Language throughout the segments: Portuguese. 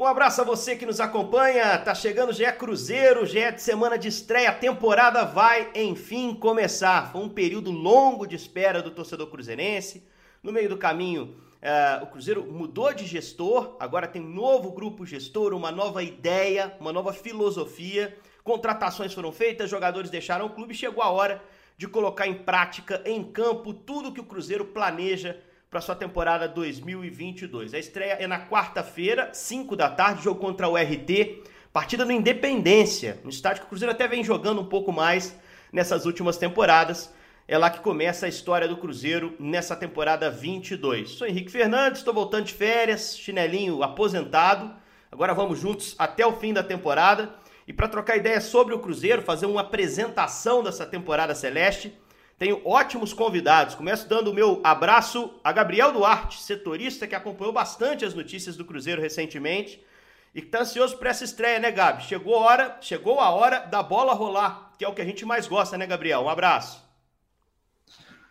Um abraço a você que nos acompanha. Tá chegando já é Cruzeiro, já é de semana de estreia. A temporada vai, enfim, começar. Foi um período longo de espera do torcedor cruzeirense. No meio do caminho, uh, o Cruzeiro mudou de gestor. Agora tem um novo grupo gestor, uma nova ideia, uma nova filosofia. Contratações foram feitas, jogadores deixaram o clube. Chegou a hora de colocar em prática, em campo, tudo que o Cruzeiro planeja para sua temporada 2022. A estreia é na quarta-feira, 5 da tarde, jogo contra o RT, partida no Independência, no estádio que o Cruzeiro até vem jogando um pouco mais nessas últimas temporadas. É lá que começa a história do Cruzeiro nessa temporada 22. Sou Henrique Fernandes, estou voltando de férias, chinelinho aposentado. Agora vamos juntos até o fim da temporada. E para trocar ideias sobre o Cruzeiro, fazer uma apresentação dessa temporada celeste, tenho ótimos convidados. Começo dando o meu abraço a Gabriel Duarte, setorista que acompanhou bastante as notícias do Cruzeiro recentemente e que está ansioso para essa estreia, né, Gabi? Chegou a hora, chegou a hora da bola rolar, que é o que a gente mais gosta, né, Gabriel? Um abraço.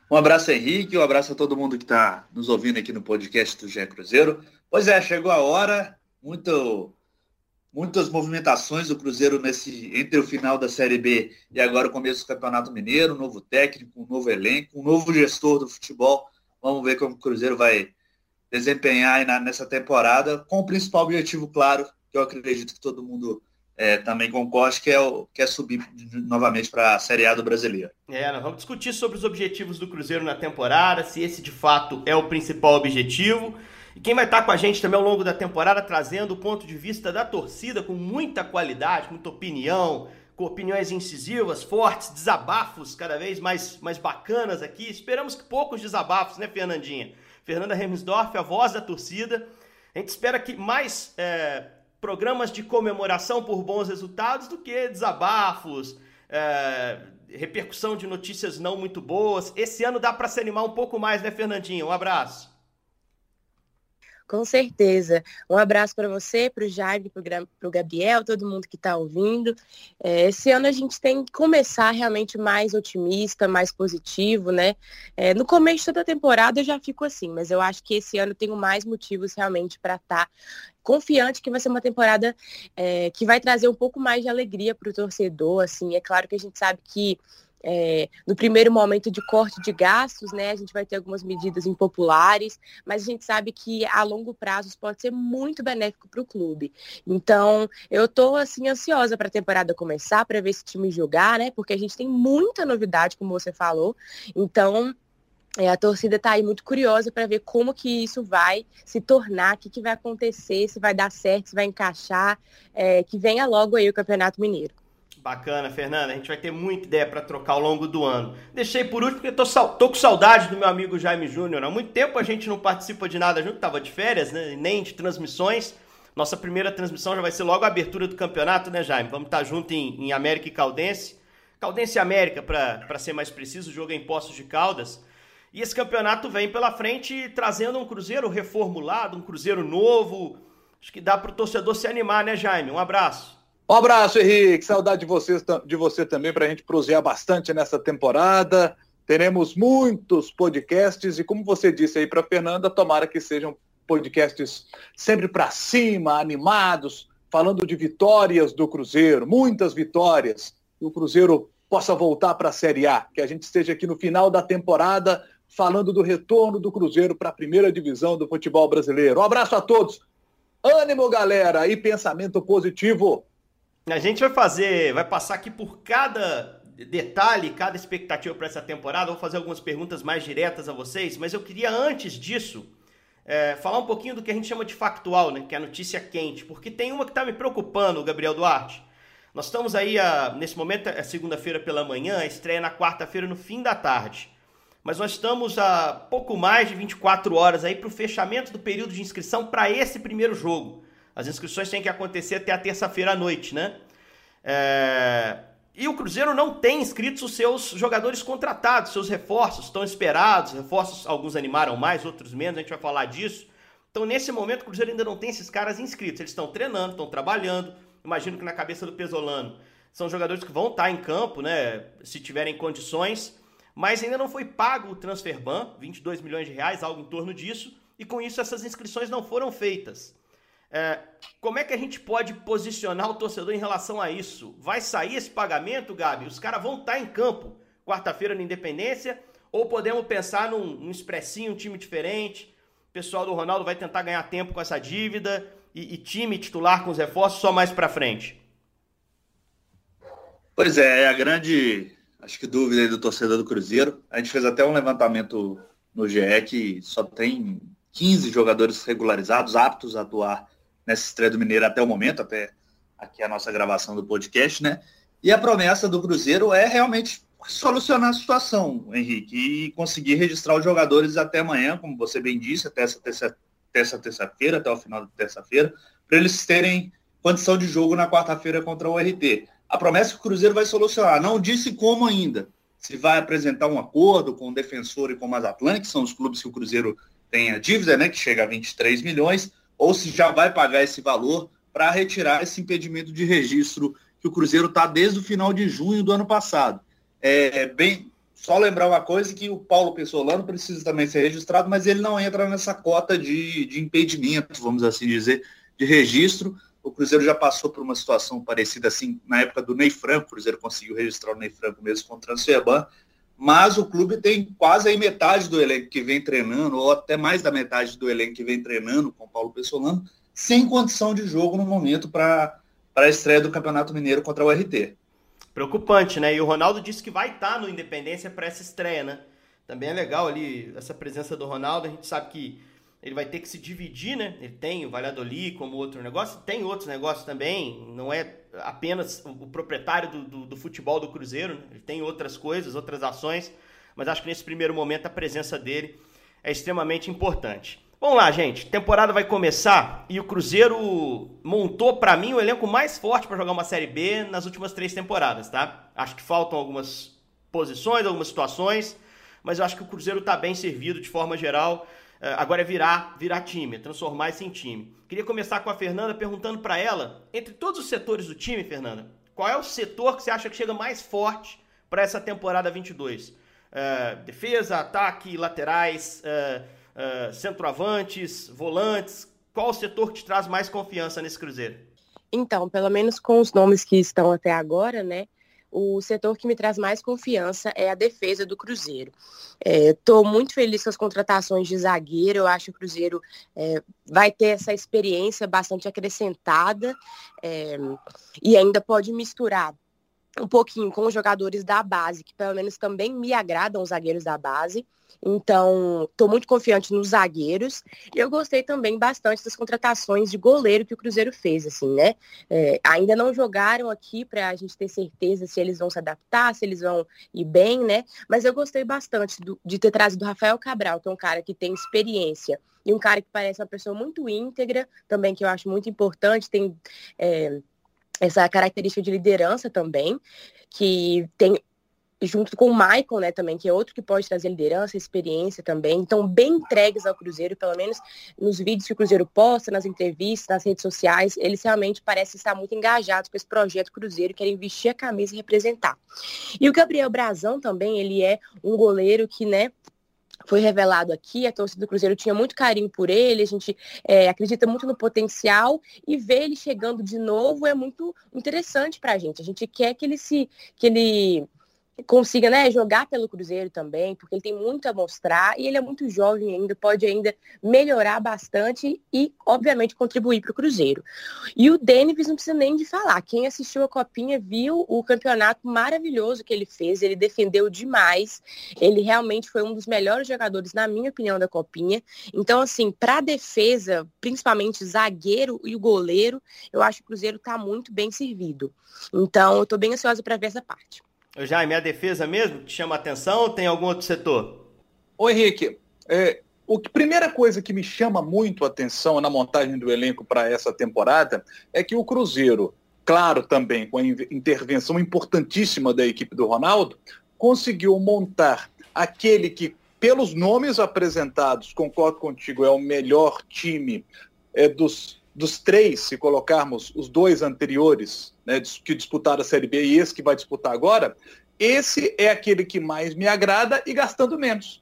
Um abraço, Henrique, um abraço a todo mundo que está nos ouvindo aqui no podcast do GE Cruzeiro. Pois é, chegou a hora, muito muitas movimentações do Cruzeiro nesse entre o final da Série B e agora o começo do Campeonato Mineiro, um novo técnico, um novo elenco, um novo gestor do futebol. Vamos ver como o Cruzeiro vai desempenhar na, nessa temporada, com o principal objetivo, claro, que eu acredito que todo mundo é, também concorde, que é, o, que é subir novamente para a Série A do Brasileiro. É, nós vamos discutir sobre os objetivos do Cruzeiro na temporada, se esse de fato é o principal objetivo. E quem vai estar com a gente também ao longo da temporada trazendo o ponto de vista da torcida com muita qualidade, muita opinião, com opiniões incisivas, fortes, desabafos cada vez mais, mais bacanas aqui. Esperamos que poucos desabafos, né, Fernandinha? Fernanda Remsdorf, a voz da torcida. A gente espera que mais é, programas de comemoração por bons resultados do que desabafos, é, repercussão de notícias não muito boas. Esse ano dá para se animar um pouco mais, né, Fernandinha? Um abraço. Com certeza. Um abraço para você, para o Jaime, para o Gabriel, todo mundo que está ouvindo. É, esse ano a gente tem que começar realmente mais otimista, mais positivo, né? É, no começo da temporada eu já fico assim, mas eu acho que esse ano tenho mais motivos realmente para estar tá confiante que vai ser uma temporada é, que vai trazer um pouco mais de alegria para o torcedor. Assim, é claro que a gente sabe que é, no primeiro momento de corte de gastos, né, a gente vai ter algumas medidas impopulares, mas a gente sabe que a longo prazo pode ser muito benéfico para o clube. Então, eu estou assim ansiosa para a temporada começar, para ver esse time jogar, né, porque a gente tem muita novidade, como você falou. Então, é, a torcida está aí muito curiosa para ver como que isso vai se tornar, o que, que vai acontecer, se vai dar certo, se vai encaixar, é, que venha logo aí o Campeonato Mineiro. Bacana, Fernanda. A gente vai ter muita ideia para trocar ao longo do ano. Deixei por último porque tô, tô com saudade do meu amigo Jaime Júnior. Há muito tempo a gente não participa de nada junto, tava de férias, né? Nem de transmissões. Nossa primeira transmissão já vai ser logo a abertura do campeonato, né, Jaime? Vamos estar tá junto em, em América e Caldense. Caldense e América, para ser mais preciso, o jogo é em Poços de Caldas. E esse campeonato vem pela frente trazendo um Cruzeiro reformulado, um Cruzeiro novo. Acho que dá para o torcedor se animar, né, Jaime? Um abraço. Um abraço, Henrique. Saudade de você, de você também para a gente prosear bastante nessa temporada. Teremos muitos podcasts e, como você disse aí para Fernanda, tomara que sejam podcasts sempre para cima, animados, falando de vitórias do Cruzeiro, muitas vitórias. E o Cruzeiro possa voltar para a Série A, que a gente esteja aqui no final da temporada falando do retorno do Cruzeiro para a primeira divisão do futebol brasileiro. Um abraço a todos. Ânimo, galera, e pensamento positivo. A gente vai fazer, vai passar aqui por cada detalhe, cada expectativa para essa temporada. Vou fazer algumas perguntas mais diretas a vocês, mas eu queria antes disso é, falar um pouquinho do que a gente chama de factual, né? Que é a notícia quente, porque tem uma que está me preocupando, Gabriel Duarte. Nós estamos aí, a, nesse momento, é segunda-feira pela manhã, estreia na quarta-feira no fim da tarde. Mas nós estamos a pouco mais de 24 horas aí para o fechamento do período de inscrição para esse primeiro jogo. As inscrições têm que acontecer até a terça-feira à noite, né? É... E o Cruzeiro não tem inscritos os seus jogadores contratados, seus reforços estão esperados, reforços alguns animaram mais, outros menos, a gente vai falar disso. Então, nesse momento, o Cruzeiro ainda não tem esses caras inscritos. Eles estão treinando, estão trabalhando. Imagino que na cabeça do Pesolano são jogadores que vão estar em campo, né? Se tiverem condições. Mas ainda não foi pago o transferban, 22 milhões de reais, algo em torno disso. E com isso, essas inscrições não foram feitas. É, como é que a gente pode posicionar o torcedor em relação a isso? Vai sair esse pagamento, Gabi? Os caras vão estar tá em campo quarta-feira na Independência? Ou podemos pensar num, num expressinho, um time diferente? O pessoal do Ronaldo vai tentar ganhar tempo com essa dívida e, e time titular com os reforços só mais para frente? Pois é, é a grande, acho que dúvida do torcedor do Cruzeiro. A gente fez até um levantamento no GE que só tem 15 jogadores regularizados, aptos a atuar nessa estreia do Mineiro até o momento, até aqui a nossa gravação do podcast, né? E a promessa do Cruzeiro é realmente solucionar a situação, Henrique, e conseguir registrar os jogadores até amanhã, como você bem disse, até essa terça-feira, terça até o final da terça-feira, para eles terem condição de jogo na quarta-feira contra o RT. A promessa é que o Cruzeiro vai solucionar. Não disse como ainda. Se vai apresentar um acordo com o Defensor e com o Mazatlan, que são os clubes que o Cruzeiro tem a dívida, né, que chega a 23 milhões, ou se já vai pagar esse valor para retirar esse impedimento de registro que o Cruzeiro está desde o final de junho do ano passado. É bem, só lembrar uma coisa que o Paulo Pessolano precisa também ser registrado, mas ele não entra nessa cota de, de impedimento, vamos assim dizer, de registro. O Cruzeiro já passou por uma situação parecida assim na época do Ney Franco, o Cruzeiro conseguiu registrar o Ney Franco mesmo com o Transferban, mas o clube tem quase aí metade do elenco que vem treinando, ou até mais da metade do elenco que vem treinando com o Paulo Pessolano, sem condição de jogo no momento para a estreia do Campeonato Mineiro contra o RT. Preocupante, né? E o Ronaldo disse que vai estar tá no Independência para essa estreia, né? Também é legal ali essa presença do Ronaldo. A gente sabe que ele vai ter que se dividir, né? Ele tem o Valladolid como outro negócio, tem outros negócios também. Não é apenas o proprietário do, do, do futebol do Cruzeiro, né? ele tem outras coisas, outras ações. Mas acho que nesse primeiro momento a presença dele é extremamente importante. Vamos lá, gente. Temporada vai começar e o Cruzeiro montou para mim o elenco mais forte para jogar uma Série B nas últimas três temporadas, tá? Acho que faltam algumas posições, algumas situações, mas eu acho que o Cruzeiro está bem servido de forma geral. Eh, agora é virar, virar time, é transformar esse em time. Queria começar com a Fernanda perguntando para ela, entre todos os setores do time, Fernanda, qual é o setor que você acha que chega mais forte para essa temporada 22? Uh, eh, defesa, ataque, laterais. Uh, uh, centroavantes, volantes? Qual o setor que te traz mais confiança nesse Cruzeiro? Então, pelo menos com os nomes que estão até agora, né? O setor que me traz mais confiança é a defesa do Cruzeiro. Estou é, muito feliz com as contratações de zagueiro. Eu acho que o Cruzeiro é, vai ter essa experiência bastante acrescentada é, e ainda pode misturar um pouquinho com os jogadores da base, que pelo menos também me agradam os zagueiros da base. Então, estou muito confiante nos zagueiros. E eu gostei também bastante das contratações de goleiro que o Cruzeiro fez, assim, né? É, ainda não jogaram aqui para a gente ter certeza se eles vão se adaptar, se eles vão ir bem, né? Mas eu gostei bastante do, de ter trazido o Rafael Cabral, que é um cara que tem experiência e um cara que parece uma pessoa muito íntegra, também que eu acho muito importante, tem é, essa característica de liderança também, que tem junto com o Michael, né, também, que é outro que pode trazer liderança, experiência também. Então, bem entregues ao Cruzeiro, pelo menos nos vídeos que o Cruzeiro posta, nas entrevistas, nas redes sociais, eles realmente parecem estar muito engajados com esse projeto Cruzeiro, querem vestir a camisa e representar. E o Gabriel Brazão também, ele é um goleiro que, né, foi revelado aqui, a torcida do Cruzeiro tinha muito carinho por ele, a gente é, acredita muito no potencial e ver ele chegando de novo é muito interessante para a gente. A gente quer que ele se que ele consiga né, jogar pelo Cruzeiro também, porque ele tem muito a mostrar e ele é muito jovem ainda, pode ainda melhorar bastante e, obviamente, contribuir para o Cruzeiro. E o Denis não precisa nem de falar. Quem assistiu a Copinha viu o campeonato maravilhoso que ele fez, ele defendeu demais, ele realmente foi um dos melhores jogadores, na minha opinião, da Copinha. Então, assim, para a defesa, principalmente zagueiro e o goleiro, eu acho que o Cruzeiro está muito bem servido. Então, eu estou bem ansiosa para ver essa parte. Jaime, a defesa mesmo te chama atenção ou tem algum outro setor? Ô Henrique, é, o que, primeira coisa que me chama muito a atenção na montagem do elenco para essa temporada é que o Cruzeiro, claro também com a intervenção importantíssima da equipe do Ronaldo, conseguiu montar aquele que, pelos nomes apresentados, concordo contigo, é o melhor time é, dos dos três, se colocarmos os dois anteriores, né, que disputaram a Série B e esse que vai disputar agora, esse é aquele que mais me agrada e gastando menos.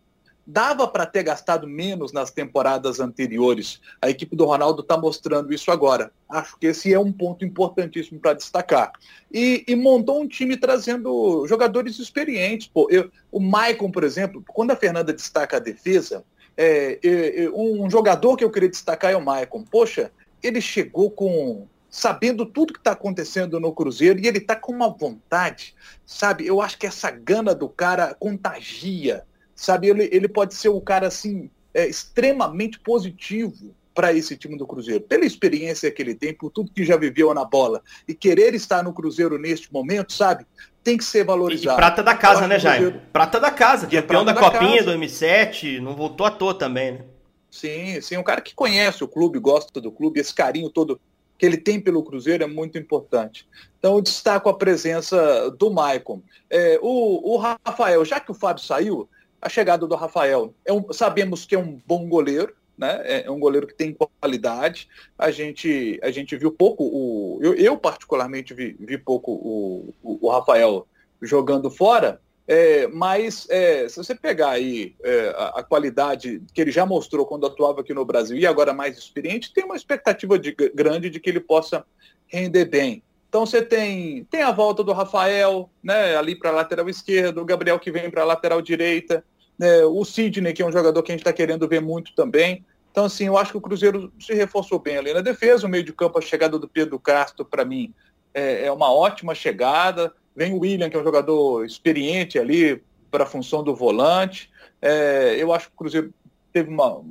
dava para ter gastado menos nas temporadas anteriores. A equipe do Ronaldo está mostrando isso agora. Acho que esse é um ponto importantíssimo para destacar. E, e, montou um time trazendo jogadores experientes. Pô, eu, o Maicon, por exemplo, quando a Fernanda destaca a defesa, é, é, é, um jogador que eu queria destacar é o Maicon. Poxa, ele chegou com sabendo tudo que está acontecendo no Cruzeiro e ele está com uma vontade, sabe? Eu acho que essa gana do cara contagia sabe? Ele, ele pode ser o cara assim é, extremamente positivo para esse time do Cruzeiro, pela experiência que ele tem, por tudo que já viveu na bola e querer estar no Cruzeiro neste momento, sabe? Tem que ser valorizado. E, prata da casa, né, Jaime? Cruzeiro... Prata da casa, é campeão da, da Copinha casa. 2007, não voltou à toa também, né? Sim, sim, um cara que conhece o clube, gosta do clube, esse carinho todo que ele tem pelo Cruzeiro é muito importante. Então, eu destaco a presença do Maicon. É, o, o Rafael, já que o Fábio saiu, a chegada do Rafael. É um, sabemos que é um bom goleiro, né? É, é um goleiro que tem qualidade. A gente, a gente viu pouco, o, eu, eu particularmente vi, vi pouco o, o, o, Rafael jogando fora, é, mas é, se você pegar aí é, a, a, qualidade que ele já mostrou quando atuava aqui no Brasil e agora mais experiente, tem uma expectativa de, grande de que ele possa render bem. Então você tem, tem a volta do Rafael, né, ali para a lateral esquerda, o Gabriel que vem para a lateral direita, né, o Sidney, que é um jogador que a gente está querendo ver muito também. Então, assim, eu acho que o Cruzeiro se reforçou bem ali na defesa, o meio de campo, a chegada do Pedro Castro, para mim, é, é, uma ótima chegada. Vem o William, que é um jogador experiente ali para a função do volante. É, eu acho que o Cruzeiro teve uma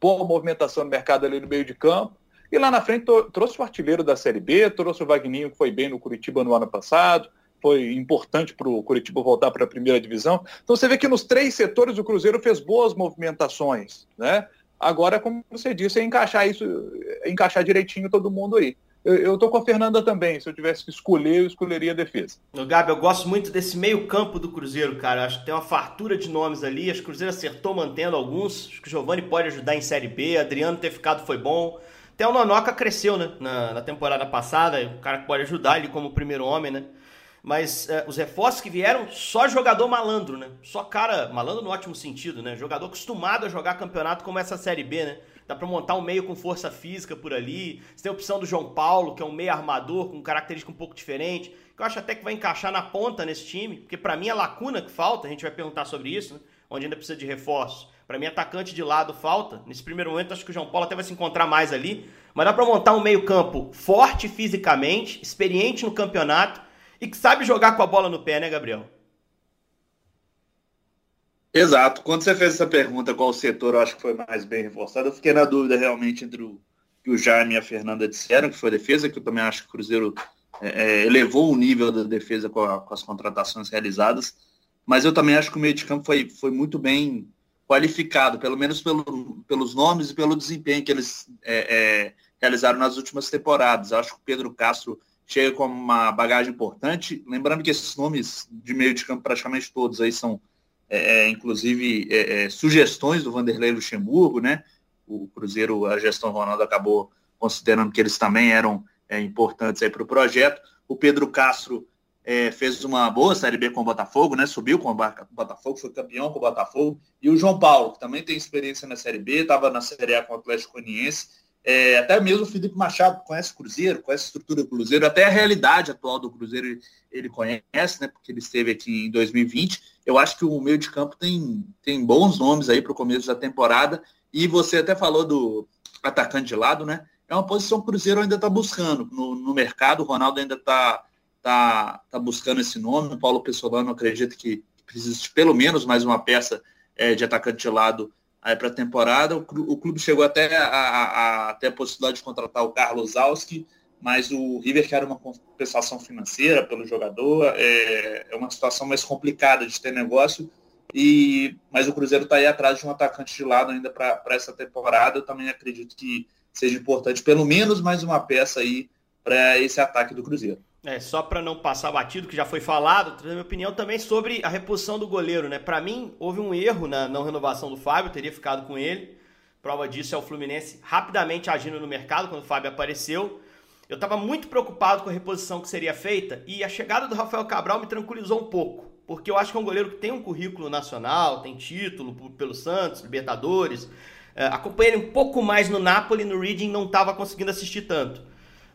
boa movimentação no mercado ali no meio de campo. E lá na frente trouxe o artilheiro da Série B, trouxe o Vagninho, que foi bem no Curitiba no ano passado, foi importante para o Curitiba voltar para a primeira divisão. Então você vê que nos três setores o Cruzeiro fez boas movimentações, né? Agora, como você disse, é encaixar isso, é encaixar direitinho todo mundo aí. Eu, eu tô com a Fernanda também. Se eu tivesse que escolher, eu escolheria a defesa. Gabi, eu gosto muito desse meio campo do Cruzeiro, cara. Acho que tem uma fartura de nomes ali. Acho que o Cruzeiro acertou mantendo alguns. Acho que o Giovani pode ajudar em Série B. Adriano ter ficado foi bom. Até o Nonoca cresceu, né? Na, na temporada passada. O cara pode ajudar ele como primeiro homem, né? Mas é, os reforços que vieram, só jogador malandro, né? Só cara, malandro no ótimo sentido, né? Jogador acostumado a jogar campeonato como essa Série B, né? Dá pra montar um meio com força física por ali. Você tem a opção do João Paulo, que é um meio armador com característica um pouco diferente. Que eu acho até que vai encaixar na ponta nesse time. Porque para mim a lacuna que falta, a gente vai perguntar sobre isso, né? Onde ainda precisa de reforços para mim, atacante de lado falta. Nesse primeiro momento, acho que o João Paulo até vai se encontrar mais ali. Mas dá para montar um meio-campo forte fisicamente, experiente no campeonato e que sabe jogar com a bola no pé, né, Gabriel? Exato. Quando você fez essa pergunta, qual setor eu acho que foi mais bem reforçado, eu fiquei na dúvida realmente entre o que o Jaime e a Fernanda disseram, que foi defesa, que eu também acho que o Cruzeiro é, é elevou o nível da defesa com, a, com, as contratações realizadas. Mas eu também acho que o meio de campo foi, foi muito bem qualificado, pelo menos pelo, pelos nomes e pelo desempenho que eles é, é, realizaram nas últimas temporadas. acho que o Pedro Castro chega com uma bagagem importante. Lembrando que esses nomes de meio de campo, praticamente todos aí são, é, é inclusive, é, é, sugestões do Vanderlei Luxemburgo, né? O Cruzeiro, a gestão Ronaldo acabou considerando que eles também eram importantes aí para o projeto. O Pedro Castro é, fez uma boa Série B com o Botafogo, né? Subiu com o Botafogo, foi campeão com o Botafogo. E o João Paulo, que também tem experiência na Série B, estava na Série A com o Atlético Goianiense. É, até mesmo o Felipe Machado conhece o Cruzeiro, conhece a estrutura do Cruzeiro, até a realidade atual do Cruzeiro ele, conhece, né? Porque ele esteve aqui em 2020. Eu acho que o meio de campo tem, tem bons nomes aí para o começo da temporada. E você até falou do atacante de lado, né? É uma posição que o Cruzeiro ainda está buscando no, no mercado. O Ronaldo ainda está está tá buscando esse nome. O Paulo Pessolano acredita que precisa de pelo menos mais uma peça é, de atacante de lado para a temporada. O, clube chegou até a, a, a, ter a possibilidade de contratar o Carlos Alski, mas o River quer uma compensação financeira pelo jogador. É, é uma situação mais complicada de ter negócio. E, mas o Cruzeiro está aí atrás de um atacante de lado ainda para essa temporada. Eu também acredito que seja importante pelo menos mais uma peça aí para esse ataque do Cruzeiro. É, só para não passar batido, que já foi falado, trazer minha opinião também sobre a reposição do goleiro, né? Para mim, houve um erro na não renovação do Fábio, teria ficado com ele. Prova disso é o Fluminense rapidamente agindo no mercado quando o Fábio apareceu. Eu estava muito preocupado com a reposição que seria feita e a chegada do Rafael Cabral me tranquilizou um pouco. porque eu acho que é um goleiro que tem um currículo nacional, tem título pelo Santos, Libertadores. É, acompanhei ele um pouco mais no Napoli, no Reading não estava conseguindo assistir tanto.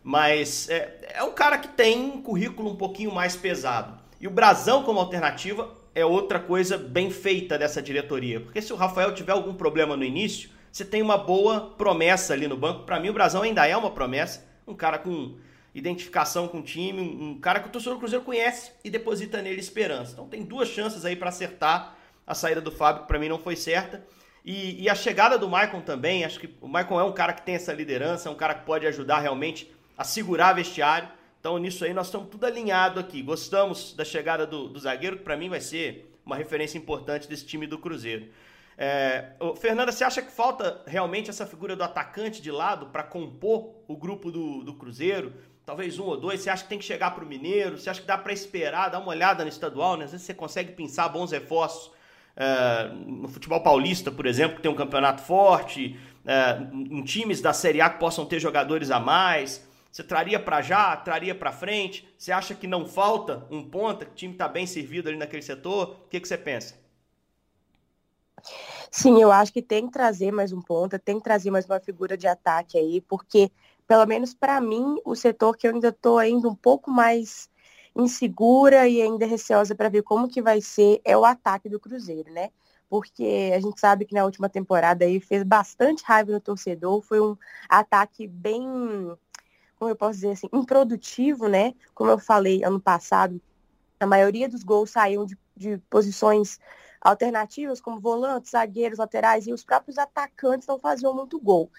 Mas é, é um cara que tem um currículo um pouquinho mais pesado. E o Brasão como alternativa é outra coisa bem feita dessa diretoria. Porque se o Rafael tiver algum problema no início, você tem uma boa promessa ali no banco. Para mim, o Brasão ainda é uma promessa. Um cara com identificação com o time, um cara que o torcedor do Cruzeiro conhece e deposita nele esperança. Então tem duas chances aí para acertar a saída do Fábio, que para mim não foi certa. E, e, a chegada do Maicon também, acho que o Maicon é um cara que tem essa liderança, é um cara que pode ajudar realmente a segurar vestiário. Então nisso aí nós estamos tudo alinhado aqui. Gostamos da chegada do, do zagueiro, que para mim vai ser uma referência importante desse time do Cruzeiro. É, Fernanda, você acha que falta realmente essa figura do atacante de lado para compor o grupo do, do Cruzeiro? talvez um ou dois, você acha que tem que chegar para o Mineiro, você acha que dá para esperar, dar uma olhada no estadual, né? Às vezes você consegue pensar bons reforços é, no futebol paulista, por exemplo, que tem um campeonato forte, é, em times da Série A que possam ter jogadores a mais. Você traria para já, traria para frente? Você acha que não falta um ponta, que o time está bem servido ali naquele setor? O que, que você pensa? Sim, eu acho que tem que trazer mais um ponta, tem que trazer mais uma figura de ataque aí, porque pelo menos para mim, o setor que eu ainda estou ainda um pouco mais insegura e ainda receosa para ver como que vai ser é o ataque do Cruzeiro, né? Porque a gente sabe que na última temporada aí fez bastante raiva no torcedor, foi um ataque bem, como eu posso dizer assim, improdutivo, né? Como eu falei ano passado, a maioria dos gols saíam de, de posições alternativas, como volantes, zagueiros, laterais, e os próprios atacantes não faziam muito gol.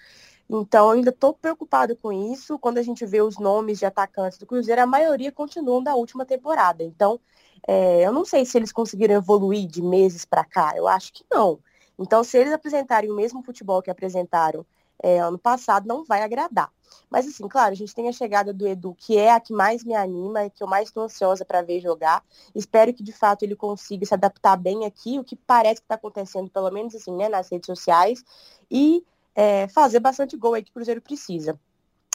Então, ainda estou preocupado com isso. Quando a gente vê os nomes de atacantes do Cruzeiro, a maioria continuam da última temporada. Então, é, eu não sei se eles conseguiram evoluir de meses para cá. Eu acho que não. Então, se eles apresentarem o mesmo futebol que apresentaram é, ano passado, não vai agradar. Mas, assim, claro, a gente tem a chegada do Edu, que é a que mais me anima, que eu mais estou ansiosa para ver jogar. Espero que, de fato, ele consiga se adaptar bem aqui, o que parece que está acontecendo, pelo menos assim, né, nas redes sociais. E é, fazer bastante gol aí que o Cruzeiro precisa.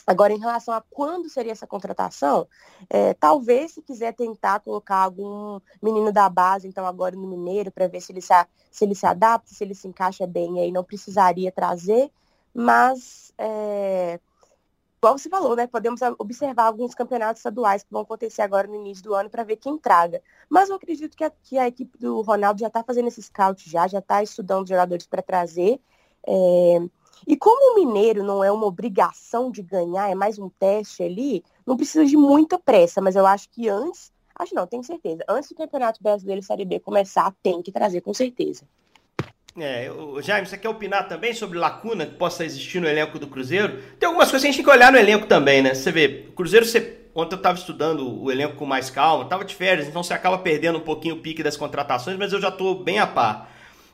Agora, em relação a quando seria essa contratação, é, talvez se quiser tentar colocar algum menino da base, então agora no Mineiro, para ver se ele se, se ele se adapta, se ele se encaixa bem aí, não precisaria trazer, mas é, igual você falou, né? Podemos observar alguns campeonatos estaduais que vão acontecer agora no início do ano para ver quem traga. Mas eu acredito que a, que a equipe do Ronaldo já está fazendo esse scout já, já está estudando jogadores para trazer. É, e como o mineiro não é uma obrigação de ganhar, é mais um teste ali, não precisa de muita pressa, mas eu acho que antes, acho não, tenho certeza, antes do Campeonato Brasileiro Série B começar, tem que trazer com certeza. É, o Jaime, você quer opinar também sobre lacuna que possa existir no elenco do Cruzeiro? Tem algumas coisas que a gente tem que olhar no elenco também, né? Você vê, o Cruzeiro, você, ontem eu estava estudando o elenco com mais calma, estava de férias, então você acaba perdendo um pouquinho o pique das contratações, mas eu já estou bem a par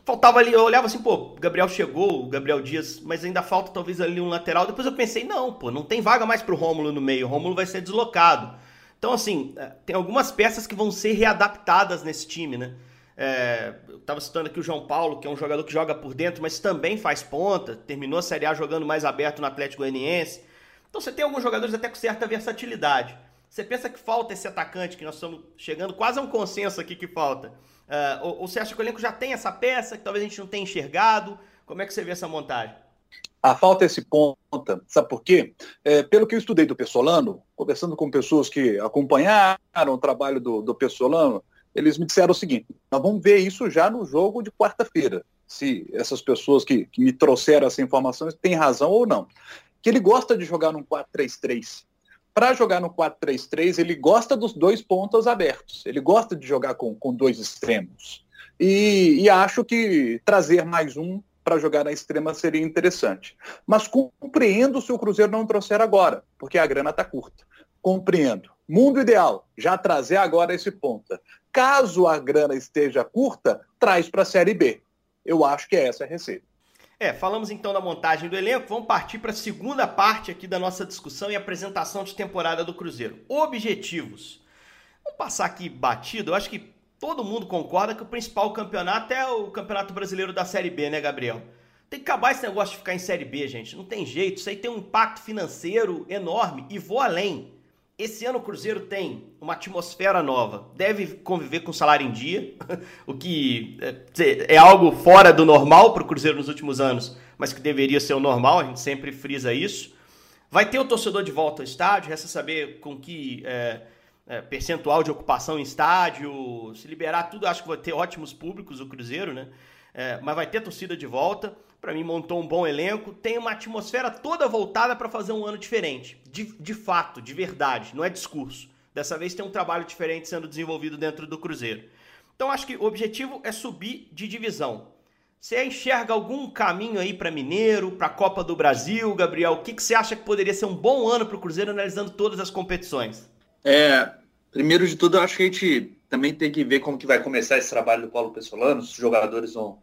faltava ali, eu olhava assim, pô, o Gabriel chegou, o Gabriel Dias, mas ainda falta talvez ali um lateral. Depois eu pensei, não, pô, não tem vaga mais pro Rômulo no meio, o Rômulo vai ser deslocado. Então, assim, é, tem algumas peças que vão ser readaptadas nesse time, né? É, eu tava citando aqui o João Paulo, que é um jogador que joga por dentro, mas também faz ponta, terminou a Série A jogando mais aberto no Atlético Goianiense. Então você tem alguns jogadores até com certa versatilidade. Você pensa que falta esse atacante, que nós estamos chegando quase a um consenso aqui que falta. Uh, ou, ou, você acha que o elenco já tem essa peça que talvez a gente não tenha enxergado? Como é que você vê essa montagem? A falta esse ponta, sabe por quê? É, pelo que eu estudei do Pessolano, conversando com pessoas que acompanharam o trabalho do, do Pessolano, eles me disseram o seguinte: nós vamos ver isso já no jogo de quarta-feira, se essas pessoas que, que me trouxeram essa informação têm razão ou não. Que ele gosta de jogar num 4-3-3 para jogar no 4-3-3, ele gosta dos dois pontos abertos. Ele gosta de jogar com, com dois extremos. E, e acho que trazer mais um para jogar na extrema seria interessante. Mas compreendo se o Cruzeiro não trouxer agora, porque a grana está curta. Compreendo. Mundo ideal, já trazer agora esse ponta. Caso a grana esteja curta, traz para a Série B. Eu acho que é essa a receita. É, falamos então da montagem do elenco, vamos partir para a segunda parte aqui da nossa discussão e apresentação de temporada do Cruzeiro. Objetivos. Vamos passar aqui batido, eu acho que todo mundo concorda que o principal campeonato é o Campeonato Brasileiro da Série B, né, Gabriel? Tem que acabar esse negócio de ficar em Série B, gente. Não tem jeito. Isso aí tem um impacto financeiro enorme. E vou além. Esse ano o Cruzeiro tem uma atmosfera nova, deve conviver com salário em dia, o que é, é algo fora do normal para o Cruzeiro nos últimos anos, mas que deveria ser o normal, a gente sempre frisa isso. Vai ter o torcedor de volta ao estádio, resta saber com que é, é, percentual de ocupação em estádio, se liberar tudo, acho que vai ter ótimos públicos o Cruzeiro, né? É, mas vai ter torcida de volta. Para mim, montou um bom elenco. Tem uma atmosfera toda voltada para fazer um ano diferente. De, de fato, de verdade, não é discurso. Dessa vez tem um trabalho diferente sendo desenvolvido dentro do Cruzeiro. Então, acho que o objetivo é subir de divisão. Você enxerga algum caminho aí para Mineiro, para a Copa do Brasil, Gabriel? O que, que você acha que poderia ser um bom ano para o Cruzeiro analisando todas as competições? É, primeiro de tudo, eu acho que a gente também tem que ver como que vai começar esse trabalho do Paulo Pessolano, os jogadores vão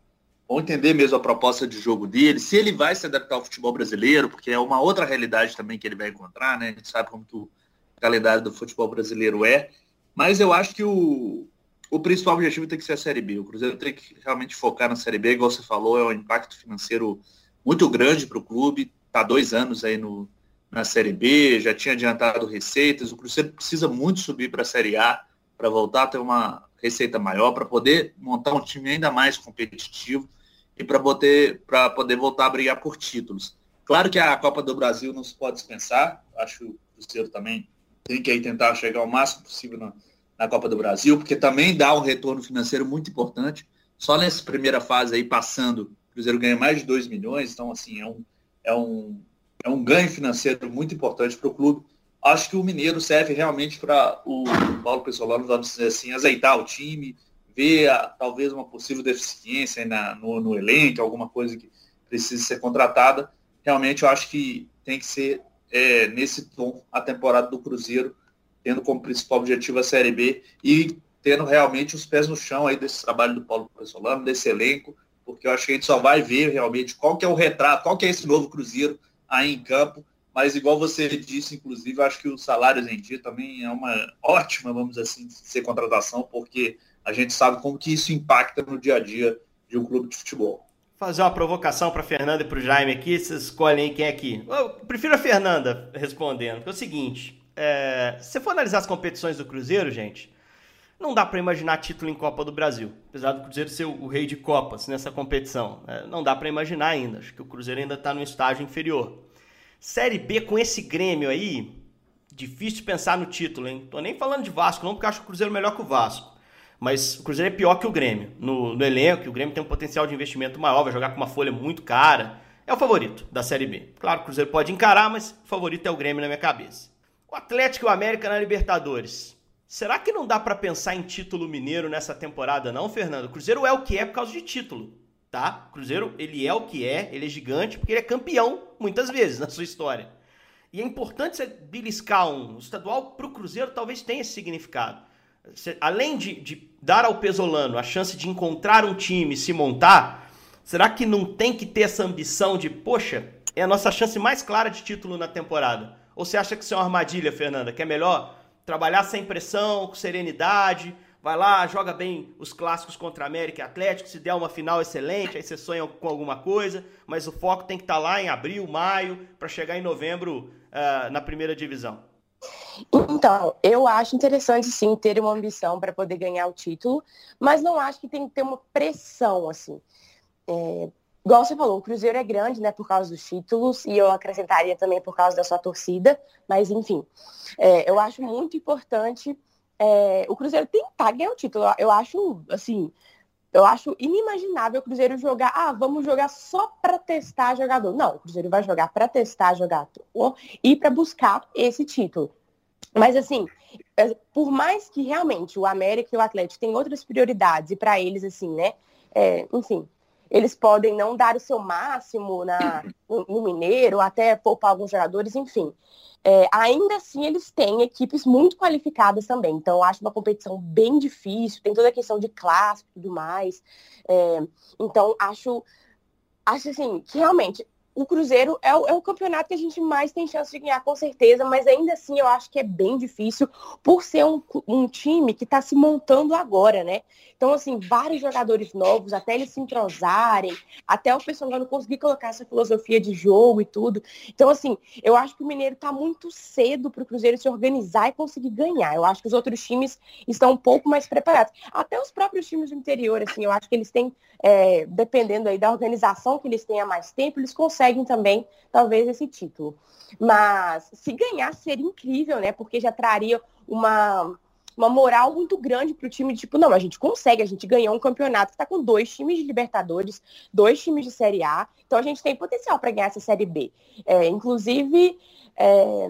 vão entender mesmo a proposta de jogo dele, se ele vai se adaptar ao futebol brasileiro, porque é uma outra realidade também que ele vai encontrar, né? A gente sabe como o calendário do futebol brasileiro é. Mas eu acho que o, o principal objetivo tem que ser a Série B. O Cruzeiro tem que realmente focar na Série B, igual você falou, é um impacto financeiro muito grande para o clube. Está dois anos aí no, na Série B, já tinha adiantado receitas. O Cruzeiro precisa muito subir para a Série A para voltar a ter uma receita maior, para poder montar um time ainda mais competitivo e para poder, voltar a brigar por títulos. Claro que a Copa do Brasil não se pode dispensar, acho que o Cruzeiro também tem que tentar chegar o máximo possível na, na Copa do Brasil, porque também dá um retorno financeiro muito importante. Só nessa primeira fase aí, passando, o Cruzeiro ganha mais de 2 milhões, então assim, é um, é um, é um ganho financeiro muito importante para o clube. Acho que o Mineiro serve realmente para o Paulo Pessolano, vamos dizer assim, azeitar o time, ver a, talvez uma possível deficiência na, no, no, elenco, alguma coisa que precise ser contratada, realmente eu acho que tem que ser é, nesse tom a temporada do Cruzeiro, tendo como principal objetivo a Série B e tendo realmente os pés no chão aí desse trabalho do Paulo Pessolano, desse elenco, porque eu acho que a gente só vai ver realmente qual que é o retrato, qual que é esse novo Cruzeiro aí em campo, mas igual você disse, inclusive, eu acho que os salários em dia também é uma ótima, vamos assim, ser contratação, porque a gente sabe como que isso impacta no dia a dia de um clube de futebol. Fazer uma provocação para Fernanda e para o Jaime aqui, vocês escolhem quem é aqui. Eu prefiro a Fernanda respondendo, é o seguinte, é, se você for analisar as competições do Cruzeiro, gente, não dá para imaginar título em Copa do Brasil, apesar do Cruzeiro ser o, rei de Copas nessa competição. É, não dá para imaginar ainda, acho que o Cruzeiro ainda está no estágio inferior. Série B com esse Grêmio aí, difícil pensar no título, hein? Tô nem falando de Vasco não, porque acho o Cruzeiro melhor que o Vasco. Mas o Cruzeiro é pior que o Grêmio. No, no elenco, o Grêmio tem um potencial de investimento maior, vai jogar com uma folha muito cara. É o favorito da Série B. Claro o Cruzeiro pode encarar, mas o favorito é o Grêmio na minha cabeça. O Atlético e o América na Libertadores. Será que não dá para pensar em título mineiro nessa temporada não, Fernando? O Cruzeiro é o que é por causa de título, tá? O Cruzeiro, ele é o que é, ele é gigante porque ele é campeão muitas vezes na sua história. E é importante você beliscar um estadual para o Cruzeiro talvez tenha esse significado além de, de dar ao Pesolano a chance de encontrar um time, se montar, será que não tem que ter essa ambição de, poxa, é a nossa chance mais clara de título na temporada? Ou você acha que isso é uma armadilha, Fernanda? Que é melhor trabalhar sem pressão, com serenidade, vai lá, joga bem os clássicos contra América e Atlético, se der uma final excelente, aí você sonha com alguma coisa, mas o foco tem que estar tá lá em abril, maio, para chegar em novembro uh, na primeira divisão. Então, eu acho interessante sim ter uma ambição para poder ganhar o título, mas não acho que tem que ter uma pressão, assim. É, igual você falou, o Cruzeiro é grande, né, por causa dos títulos, e eu acrescentaria também por causa da sua torcida, mas enfim, é, eu acho muito importante é, o Cruzeiro tentar ganhar o título. Eu acho, assim, eu acho inimaginável o Cruzeiro jogar, ah, vamos jogar só para testar jogador. Não, o Cruzeiro vai jogar para testar jogador e para buscar esse título. Mas assim, é, por mais que realmente o América e o Atlético têm outras prioridades e para eles assim, né? É, enfim, eles podem não dar o seu máximo na, no, no Mineiro, até poupar alguns jogadores, enfim é, ainda assim eles têm equipes muito qualificadas também. Então, eu acho uma competição bem difícil, tem toda a questão de clássico e tudo mais. É, então, acho, acho assim, que realmente o Cruzeiro é o, é o, campeonato que a gente mais tem chance de ganhar, com certeza, mas ainda assim eu acho que é bem difícil por ser um, um time que está se montando agora, né? Então, assim, vários jogadores novos, até eles se entrosarem, até o pessoal não conseguir colocar essa filosofia de jogo e tudo. Então, assim, eu acho que o Mineiro está muito cedo para o Cruzeiro se organizar e conseguir ganhar. Eu acho que os outros times estão um pouco mais preparados. Até os próprios times do interior, assim, eu acho que eles têm, é, dependendo aí da organização que eles têm há mais tempo, eles conseguem também, talvez, esse título. Mas se ganhar seria incrível, né? Porque já traria uma uma moral muito grande para o time, tipo, não, a gente consegue, a gente ganhou um campeonato que está com dois times de Libertadores, dois times de Série A, então a gente tem potencial para ganhar essa Série B. É, inclusive, é,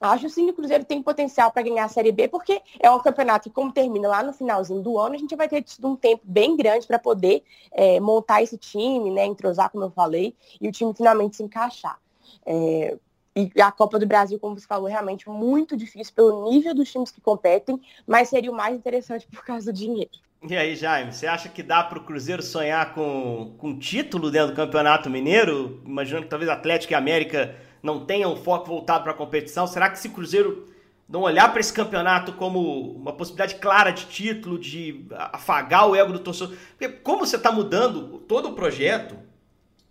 acho sim que o Cruzeiro tem potencial para ganhar a Série B, porque é um campeonato que, como termina lá no finalzinho do ano, a gente vai ter tido um tempo bem grande para poder é, montar esse time, né, entrosar, como eu falei, e o time finalmente se encaixar. É, e a Copa do Brasil, como você falou, é realmente muito difícil pelo nível dos times que competem, mas seria o mais interessante por causa do dinheiro. E aí, Jaime, você acha que dá para o Cruzeiro sonhar com, com título dentro do Campeonato Mineiro? Imaginando que talvez Atlético e América não tenham foco voltado para a competição. Será que se o Cruzeiro não olhar para esse campeonato como uma possibilidade clara de título, de afagar o ego do torcedor? Porque como você está mudando todo o projeto,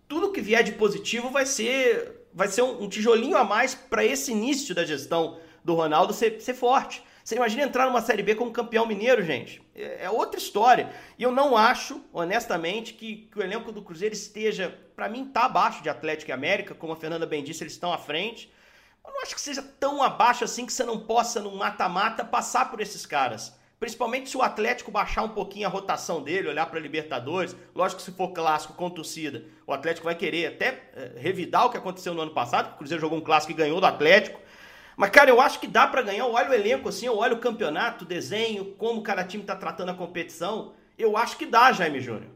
tudo que vier de positivo vai ser vai ser um, um tijolinho a mais para esse início da gestão do Ronaldo ser, ser forte. Você imagina entrar numa Série B como campeão mineiro, gente? É, é outra história. E eu não acho, honestamente, que, que o elenco do Cruzeiro esteja, para mim, tá abaixo de Atlético e América, como a Fernanda bem disse, eles estão à frente. Eu não acho que seja tão abaixo assim que você não possa, no mata-mata, passar por esses caras. Principalmente se o Atlético baixar um pouquinho a rotação dele, olhar para Libertadores. Lógico que se for clássico com torcida, o Atlético vai querer até é, revidar o que aconteceu no ano passado, o Cruzeiro jogou um clássico e ganhou do Atlético. Mas, cara, eu acho que dá para ganhar. Eu olho o elenco assim, eu olho o campeonato, o desenho, como cada time está tratando a competição. Eu acho que dá, Jaime Júnior.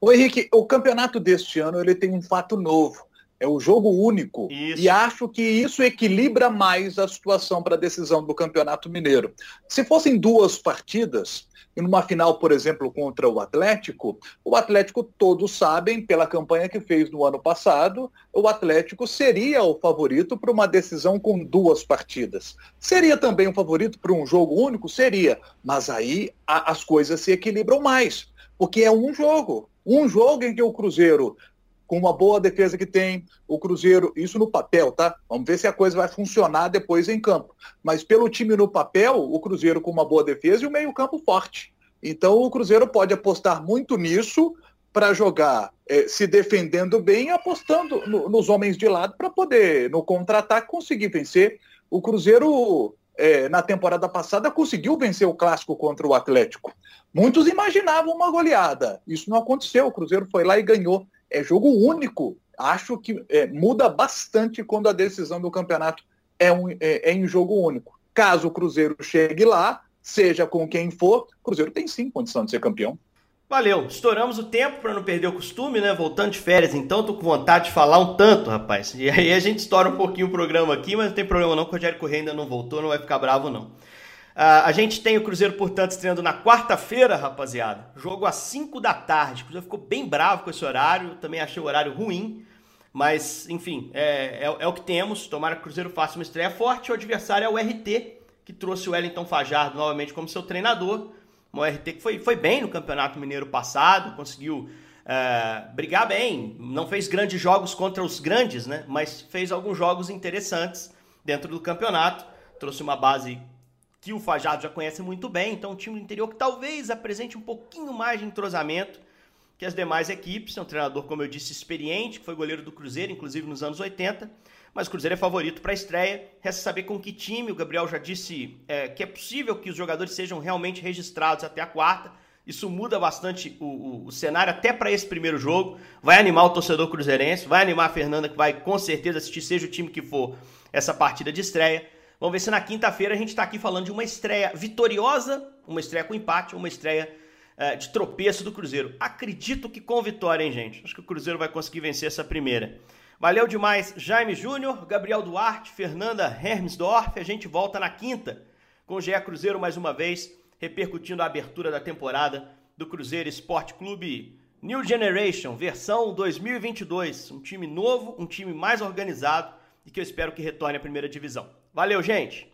Ô Henrique, o campeonato deste ano ele tem um fato novo. É o jogo único. Isso. E acho que isso equilibra mais a situação para a decisão do Campeonato Mineiro. Se fossem duas partidas, e numa final, por exemplo, contra o Atlético, o Atlético, todos sabem, pela campanha que fez no ano passado, o Atlético seria o favorito para uma decisão com duas partidas. Seria também o favorito para um jogo único? Seria. Mas aí a, as coisas se equilibram mais. Porque é um jogo. Um jogo em que o Cruzeiro com uma boa defesa que tem, o Cruzeiro, isso no papel, tá? Vamos ver se a coisa vai funcionar depois em campo. Mas pelo time no papel, o Cruzeiro com uma boa defesa e o meio-campo forte. Então o Cruzeiro pode apostar muito nisso para jogar eh, se defendendo bem, apostando no, nos homens de lado para poder, no contra-ataque, conseguir vencer. O Cruzeiro, eh, na temporada passada, conseguiu vencer o clássico contra o Atlético. Muitos imaginavam uma goleada. Isso não aconteceu. O Cruzeiro foi lá e ganhou é jogo único. Acho que é, muda bastante quando a decisão do campeonato é, um, é, é em jogo único. Caso o Cruzeiro chegue lá, seja com quem for, o Cruzeiro tem sim condição de ser campeão. Valeu, estouramos o tempo para não perder o costume, né? Voltando de férias, então, tô com vontade de falar um tanto, rapaz. E aí a gente estoura um pouquinho o programa aqui, mas não tem problema não, o Rogério Correia ainda não voltou, não vai ficar bravo não. Uh, a gente tem o Cruzeiro, portanto, estreando na quarta-feira, rapaziada. Jogo às 5 da tarde. O Cruzeiro ficou bem bravo com esse horário. Também achei o horário ruim. Mas, enfim, é, é, é o que temos. Tomara que o Cruzeiro faça uma estreia forte. O adversário é o RT, que trouxe o Wellington Fajardo novamente como seu treinador. Um RT que foi, foi bem no Campeonato Mineiro passado, conseguiu é, brigar bem. Não fez grandes jogos contra os grandes, né? Mas fez alguns jogos interessantes dentro do campeonato. Trouxe uma base que o Fajardo já conhece muito bem, então um time do interior que talvez apresente um pouquinho mais de entrosamento que as demais equipes. É um treinador, como eu disse, experiente, que foi goleiro do Cruzeiro, inclusive nos anos 80, mas o Cruzeiro é favorito para a estreia. Resta saber com que time. O Gabriel já disse é, que é possível que os jogadores sejam realmente registrados até a quarta. Isso muda bastante o, o, o cenário até para esse primeiro jogo. Vai animar o torcedor cruzeirense, vai animar a Fernanda, que vai com certeza assistir, seja o time que for, essa partida de estreia. Vamos ver se na quinta-feira a gente está aqui falando de uma estreia vitoriosa, uma estreia com empate, uma estreia uh, de tropeço do Cruzeiro. Acredito que com vitória, hein, gente? Acho que o Cruzeiro vai conseguir vencer essa primeira. Valeu demais, Jaime Júnior, Gabriel Duarte, Fernanda Hermsdorf. A gente volta na quinta com o GE Cruzeiro mais uma vez, repercutindo a abertura da temporada do Cruzeiro Esporte Clube New Generation, versão 2022. Um time novo, um time mais organizado e que eu espero que retorne à primeira divisão. Valeu, gente!